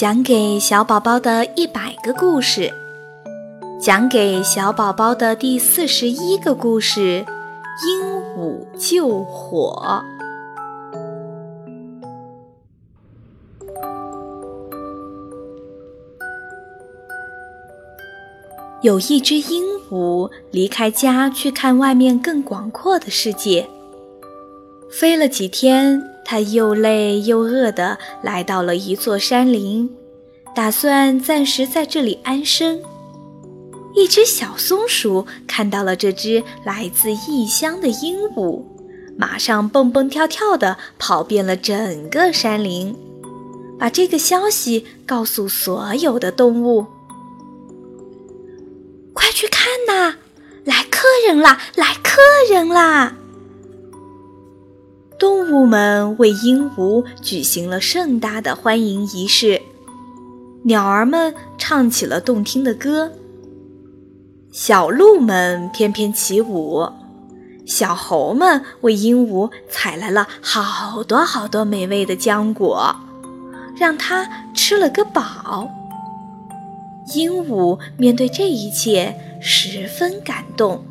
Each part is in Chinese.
讲给小宝宝的一百个故事，讲给小宝宝的第四十一个故事：鹦鹉救火。有一只鹦鹉离开家去看外面更广阔的世界，飞了几天。他又累又饿地来到了一座山林，打算暂时在这里安身。一只小松鼠看到了这只来自异乡的鹦鹉，马上蹦蹦跳跳地跑遍了整个山林，把这个消息告诉所有的动物：“快去看呐，来客人啦，来客人啦！”动物们为鹦鹉举行了盛大的欢迎仪式，鸟儿们唱起了动听的歌，小鹿们翩翩起舞，小猴们为鹦鹉采来了好多好多美味的浆果，让它吃了个饱。鹦鹉面对这一切十分感动。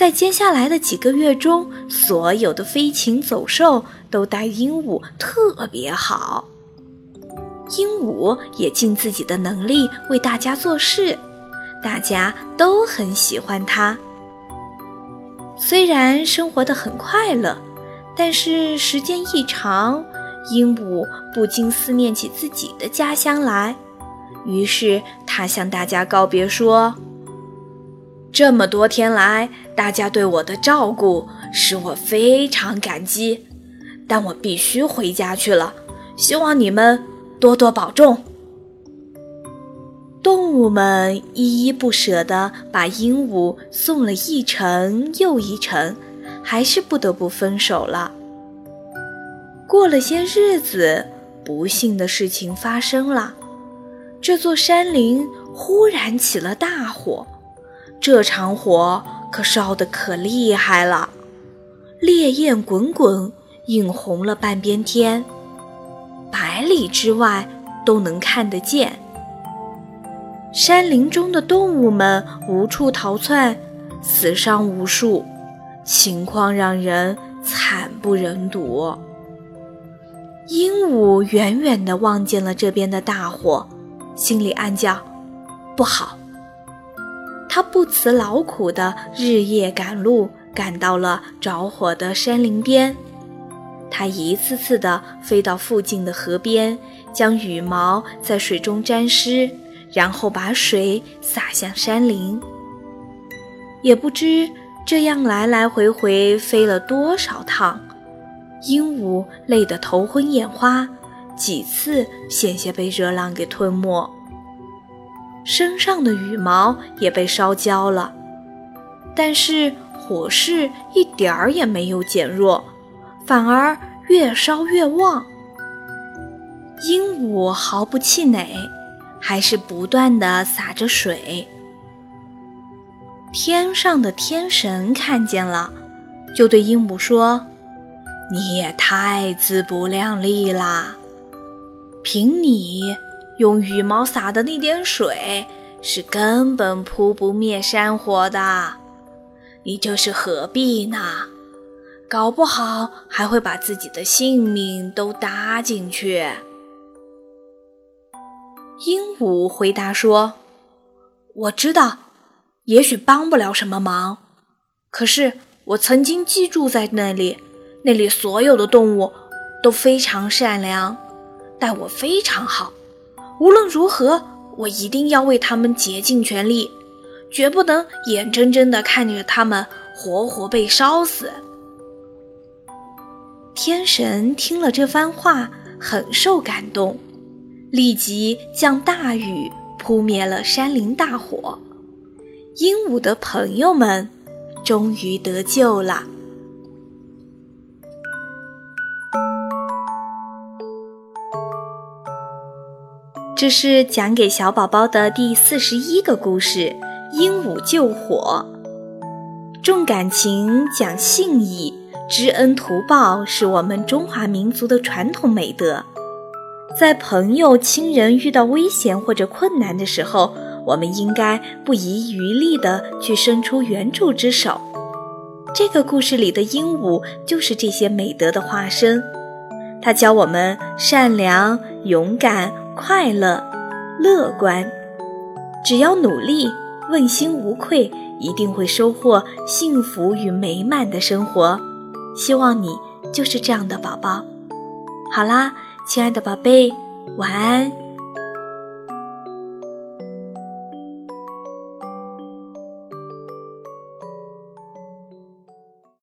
在接下来的几个月中，所有的飞禽走兽都待鹦鹉特别好。鹦鹉也尽自己的能力为大家做事，大家都很喜欢它。虽然生活的很快乐，但是时间一长，鹦鹉不禁思念起自己的家乡来。于是，它向大家告别说。这么多天来，大家对我的照顾使我非常感激，但我必须回家去了。希望你们多多保重。动物们依依不舍地把鹦鹉送了一程又一程，还是不得不分手了。过了些日子，不幸的事情发生了，这座山林忽然起了大火。这场火可烧得可厉害了，烈焰滚滚，映红了半边天，百里之外都能看得见。山林中的动物们无处逃窜，死伤无数，情况让人惨不忍睹。鹦鹉远远地望见了这边的大火，心里暗叫：不好。他不辞劳苦地日夜赶路，赶到了着火的山林边。他一次次地飞到附近的河边，将羽毛在水中沾湿，然后把水洒向山林。也不知这样来来回回飞了多少趟，鹦鹉累得头昏眼花，几次险些被热浪给吞没。身上的羽毛也被烧焦了，但是火势一点儿也没有减弱，反而越烧越旺。鹦鹉毫不气馁，还是不断地洒着水。天上的天神看见了，就对鹦鹉说：“你也太自不量力啦！凭你……”用羽毛洒的那点水是根本扑不灭山火的，你这是何必呢？搞不好还会把自己的性命都搭进去。鹦鹉回答说：“我知道，也许帮不了什么忙，可是我曾经寄住在那里，那里所有的动物都非常善良，待我非常好。”无论如何，我一定要为他们竭尽全力，绝不能眼睁睁地看着他们活活被烧死。天神听了这番话，很受感动，立即降大雨，扑灭了山林大火。鹦鹉的朋友们终于得救了。这是讲给小宝宝的第四十一个故事：鹦鹉救火。重感情，讲信义，知恩图报是我们中华民族的传统美德。在朋友、亲人遇到危险或者困难的时候，我们应该不遗余力地去伸出援助之手。这个故事里的鹦鹉就是这些美德的化身，它教我们善良、勇敢、快乐、乐观。只要努力，问心无愧，一定会收获幸福与美满的生活。希望你就是这样的宝宝。好啦。亲爱的宝贝，晚安。